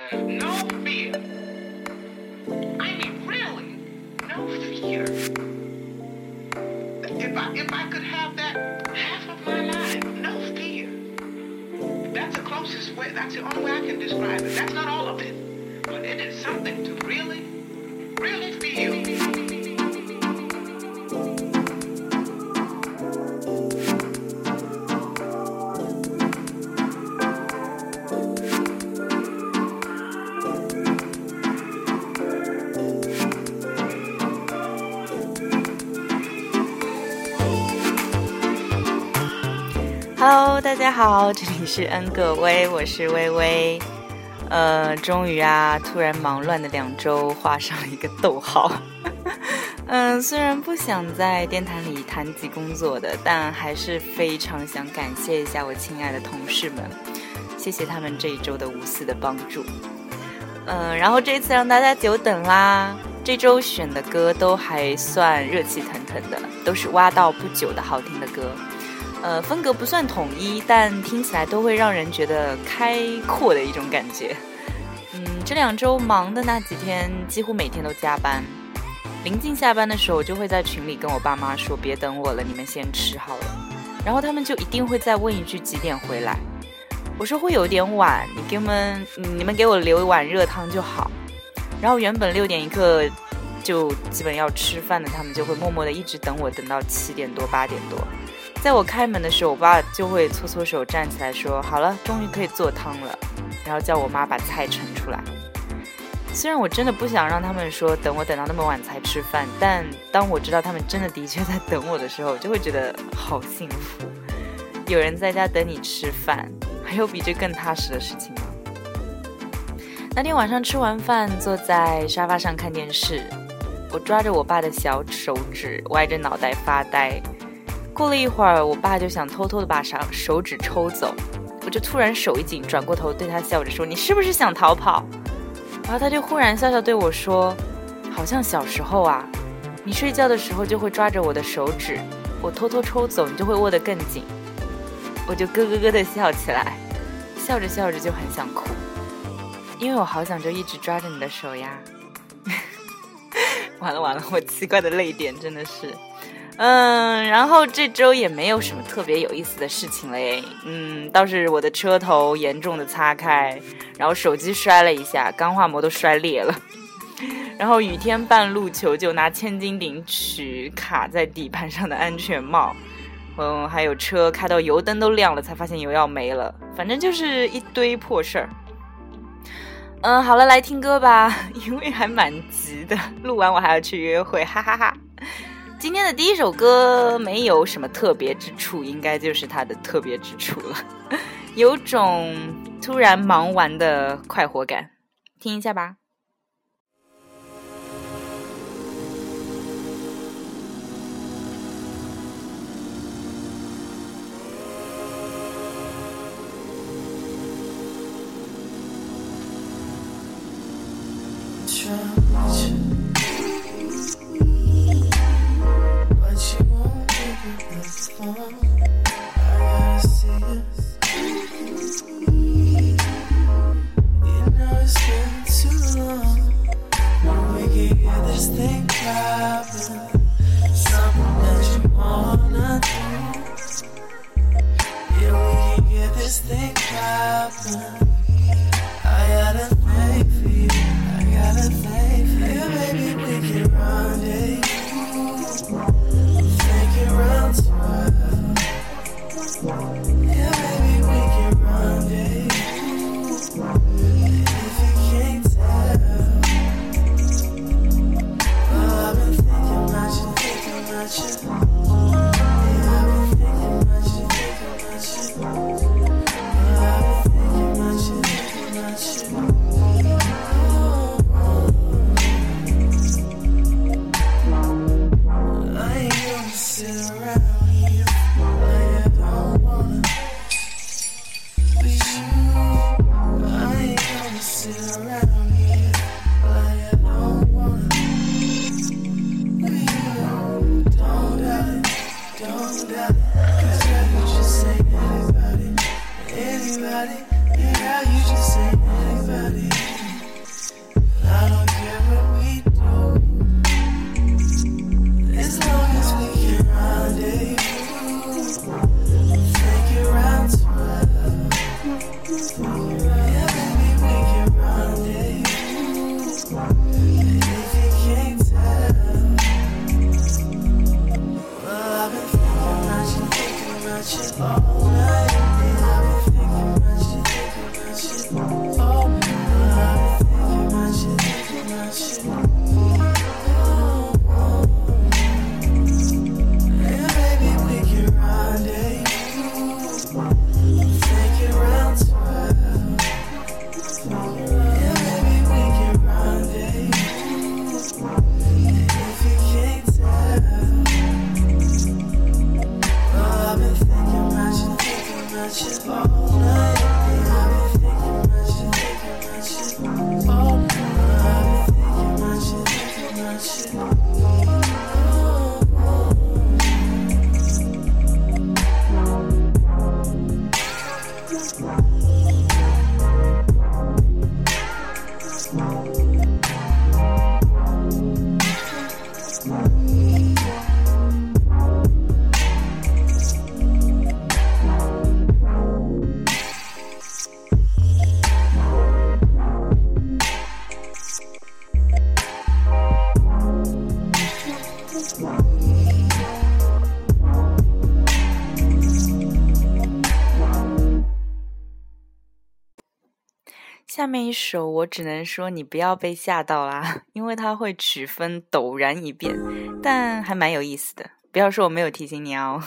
No fear. I mean, really, no fear. If I if I could have that half of my life, no fear. That's the closest way. That's the only way I can describe it. That's not all of it, but it is something to really, really 好，这里是恩格威，我是微微。呃，终于啊，突然忙乱的两周画上了一个逗号。嗯，虽然不想在电台里谈及工作的，但还是非常想感谢一下我亲爱的同事们，谢谢他们这一周的无私的帮助。嗯，然后这一次让大家久等啦，这周选的歌都还算热气腾腾的，都是挖到不久的好听的歌。呃，风格不算统一，但听起来都会让人觉得开阔的一种感觉。嗯，这两周忙的那几天，几乎每天都加班。临近下班的时候，我就会在群里跟我爸妈说：“别等我了，你们先吃好了。”然后他们就一定会再问一句：“几点回来？”我说：“会有点晚，你给我们，你们给我留一碗热汤就好。”然后原本六点一刻就基本要吃饭的，他们就会默默的一直等我，等到七点多八点多。在我开门的时候，我爸就会搓搓手站起来说：“好了，终于可以做汤了。”然后叫我妈把菜盛出来。虽然我真的不想让他们说等我等到那么晚才吃饭，但当我知道他们真的的确在等我的时候，就会觉得好幸福。有人在家等你吃饭，还有比这更踏实的事情吗？那天晚上吃完饭，坐在沙发上看电视，我抓着我爸的小手指，歪着脑袋发呆。过了一会儿，我爸就想偷偷的把手手指抽走，我就突然手一紧，转过头对他笑着说：“你是不是想逃跑？”然后他就忽然笑笑对我说：“好像小时候啊，你睡觉的时候就会抓着我的手指，我偷偷抽走，你就会握得更紧。”我就咯咯咯的笑起来，笑着笑着就很想哭，因为我好想就一直抓着你的手呀。完了完了，我奇怪的泪点真的是。嗯，然后这周也没有什么特别有意思的事情嘞。嗯，倒是我的车头严重的擦开，然后手机摔了一下，钢化膜都摔裂了。然后雨天半路求救，拿千斤顶取卡在底盘上的安全帽。嗯，还有车开到油灯都亮了，才发现油要没了。反正就是一堆破事儿。嗯，好了，来听歌吧，因为还蛮急的，录完我还要去约会，哈哈哈。今天的第一首歌没有什么特别之处应该就是它的特别之处了有种突然忙完的快活感。听一下吧。嗯下面一首，我只能说你不要被吓到啦，因为它会曲分陡然一变，但还蛮有意思的。不要说我没有提醒你哦。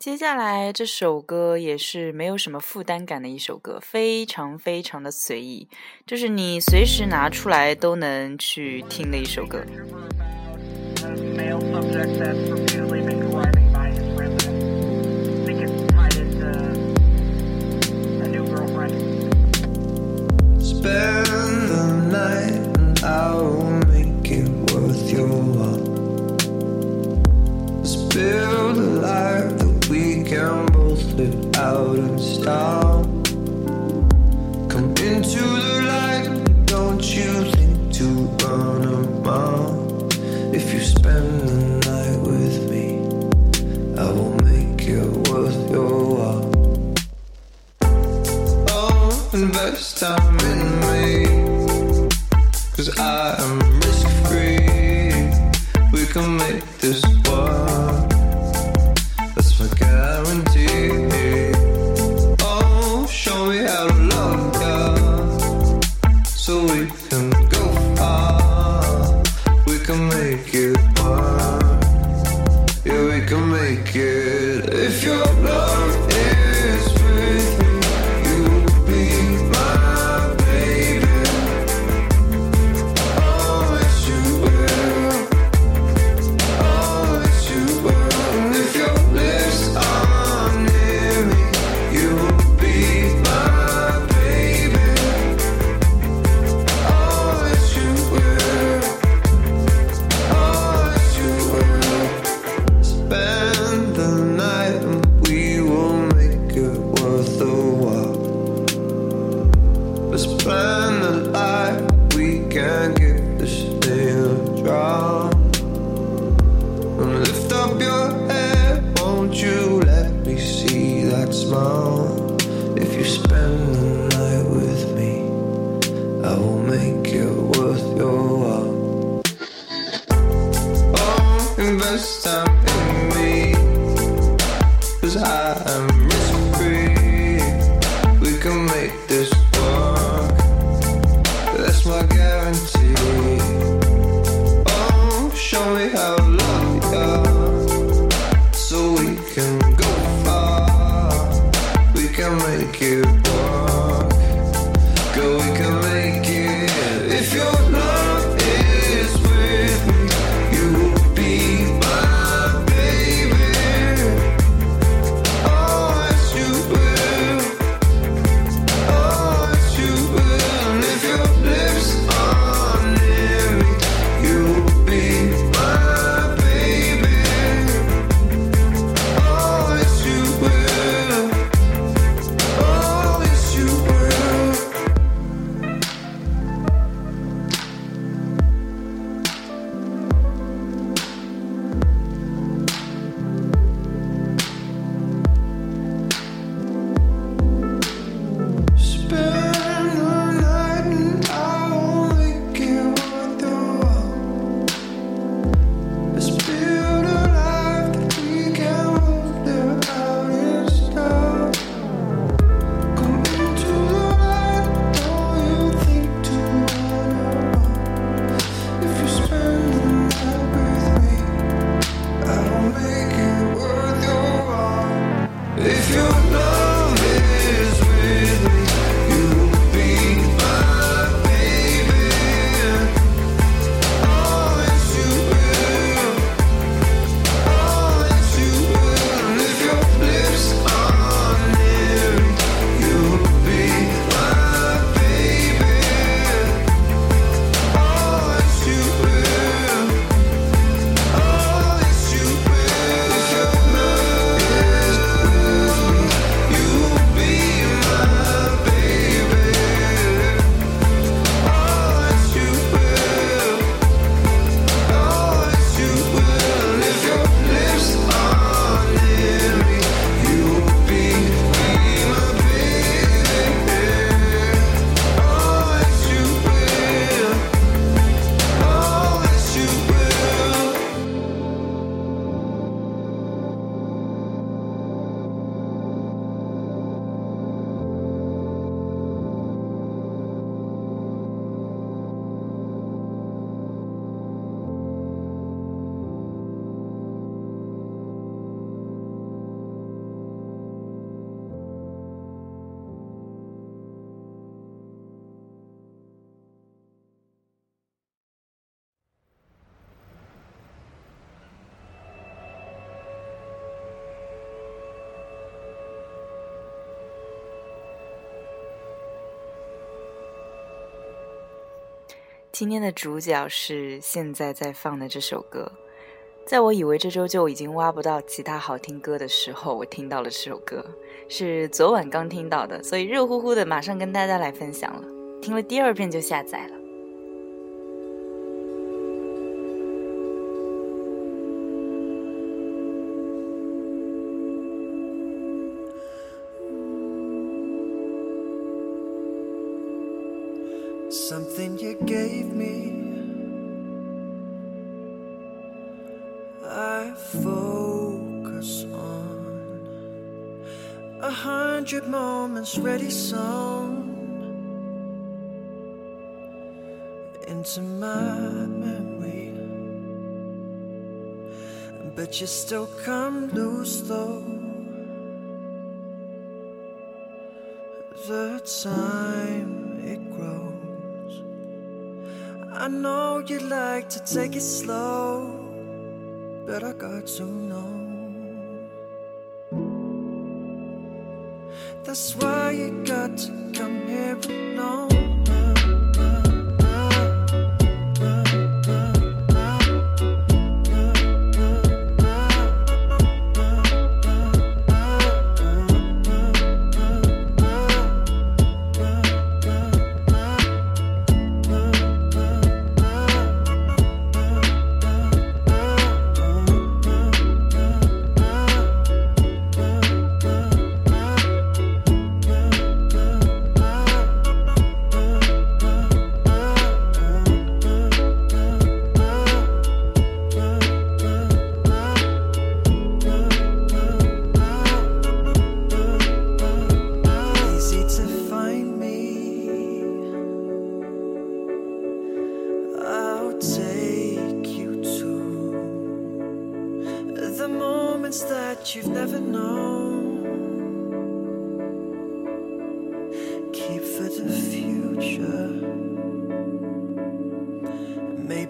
接下来这首歌也是没有什么负担感的一首歌，非常非常的随意，就是你随时拿出来都能去听的一首歌。Time in me, cause I am risk free. We can make this work. That's my guarantee. Oh, show me how to love ya, so we can go far. We can make it work. Yeah, we can make it. If your no in me. Cause I am 今天的主角是现在在放的这首歌。在我以为这周就已经挖不到其他好听歌的时候，我听到了这首歌，是昨晚刚听到的，所以热乎乎的马上跟大家来分享了。听了第二遍就下载了。Something you gave me. I focus on a hundred moments ready sewn into my memory. But you still come loose though. The time I know you'd like to take it slow, but I got to know. That's why you got to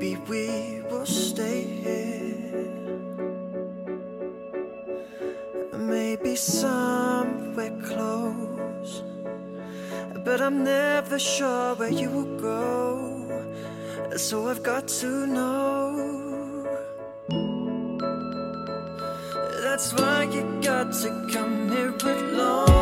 Maybe we will stay here. Maybe somewhere close. But I'm never sure where you will go. So I've got to know. That's why you got to come here alone.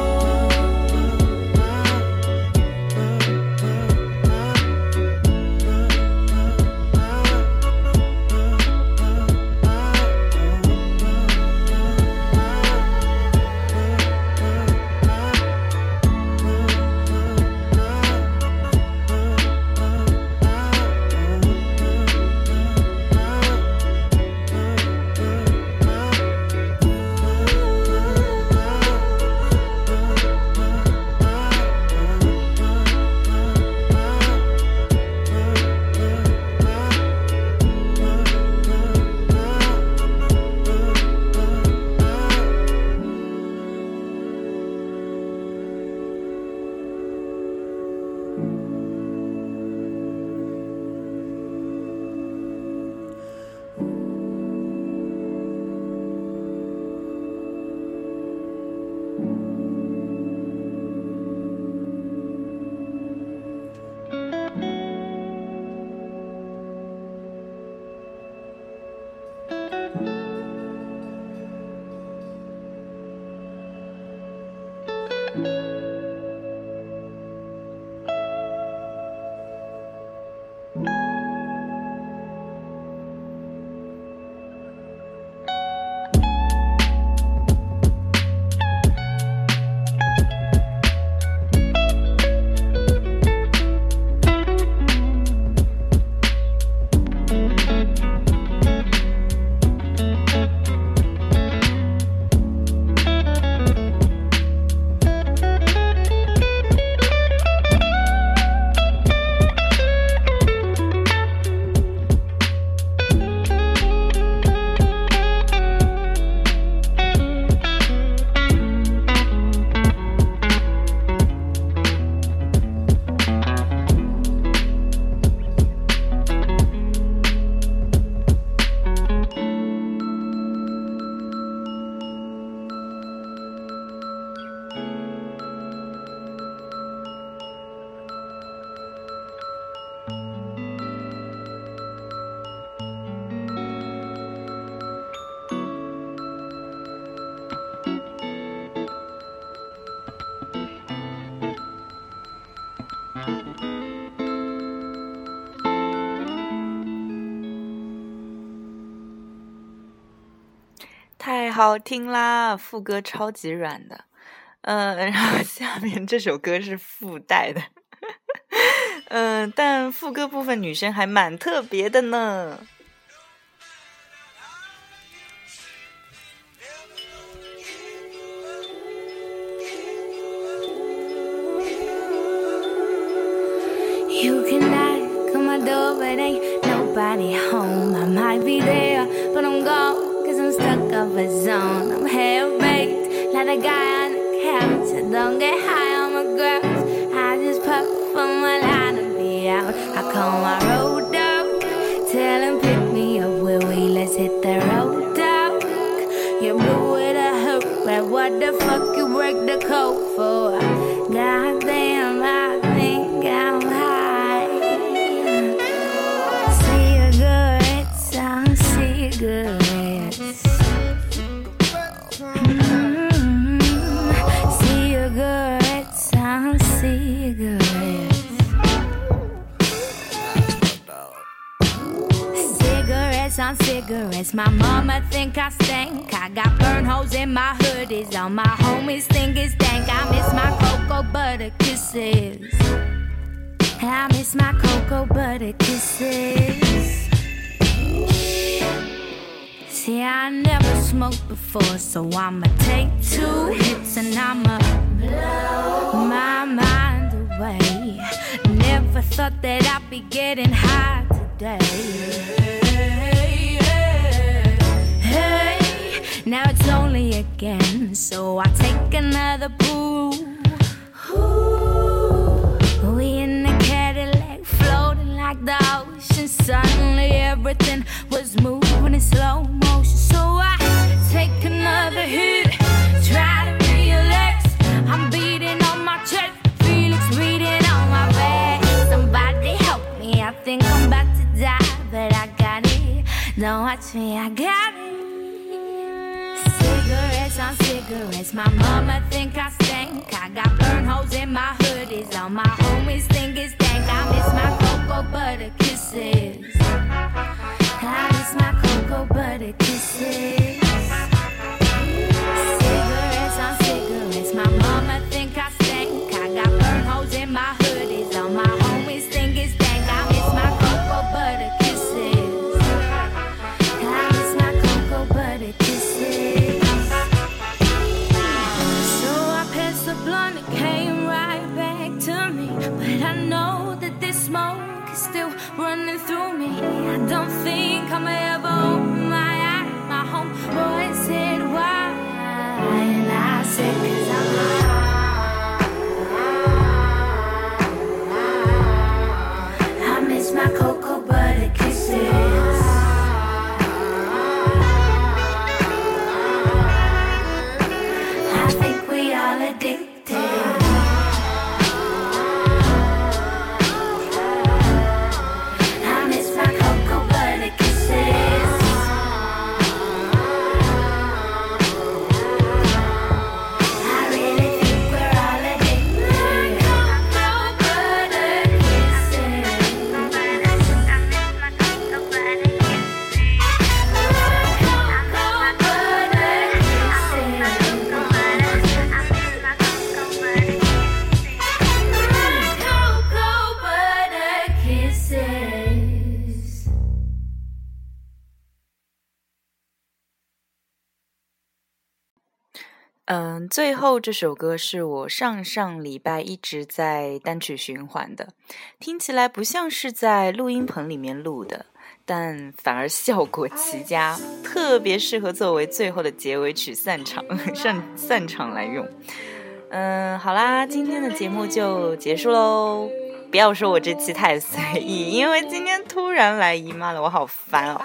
好听啦，副歌超级软的。嗯，然后下面这首歌是附带的，嗯，但副歌部分女生还蛮特别的呢。A guy on the couch. I don't get high on my girls. I just puff on my line and be out. I call my road Cigarettes. My mama think I stink. I got burn holes in my hoodies. All my homies think it's dank. I miss my cocoa butter kisses. I miss my cocoa butter kisses. See, I never smoked before, so I'ma take two hits and I'ma blow my mind away. Never thought that I'd be getting high today. Now it's only again, so I take another pull. We in the Cadillac, floating like the ocean. Suddenly everything was moving in slow motion. So I take another hit, try to relax. I'm beating on my chest, Felix beating on my back. Somebody help me, I think I'm about to die, but I got it. Don't watch me, I got it. Cigarettes. My mama think I stink. I got burn holes in my hoodies. All my homies think it's dank. I miss my cocoa butter kisses. I miss my cocoa butter kisses. 最后这首歌是我上上礼拜一直在单曲循环的，听起来不像是在录音棚里面录的，但反而效果奇佳，特别适合作为最后的结尾曲散场散散场来用。嗯，好啦，今天的节目就结束喽。不要说我这期太随意，因为今天突然来姨妈了，我好烦哦。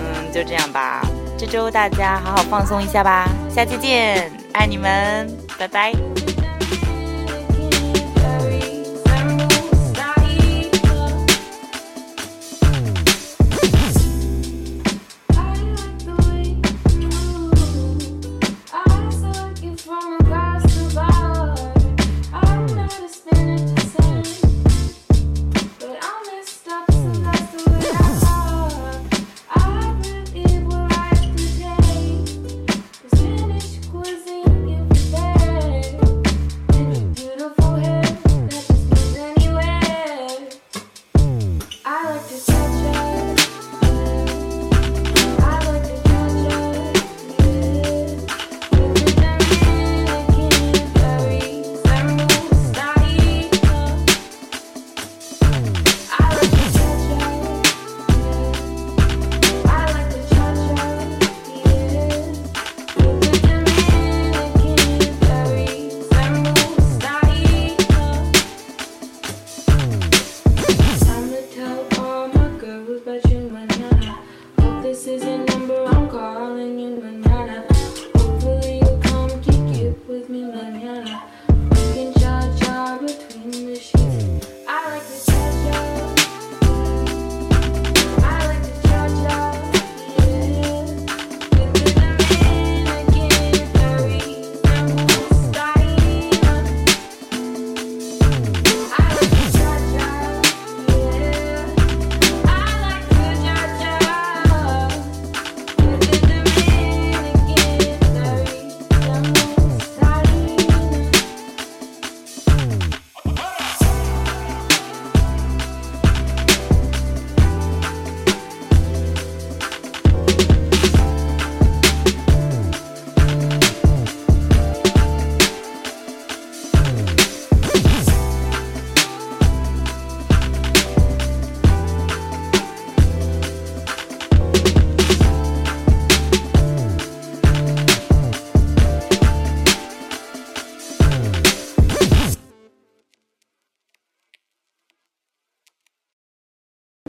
嗯，就这样吧。这周大家好好放松一下吧，下期见，爱你们，拜拜。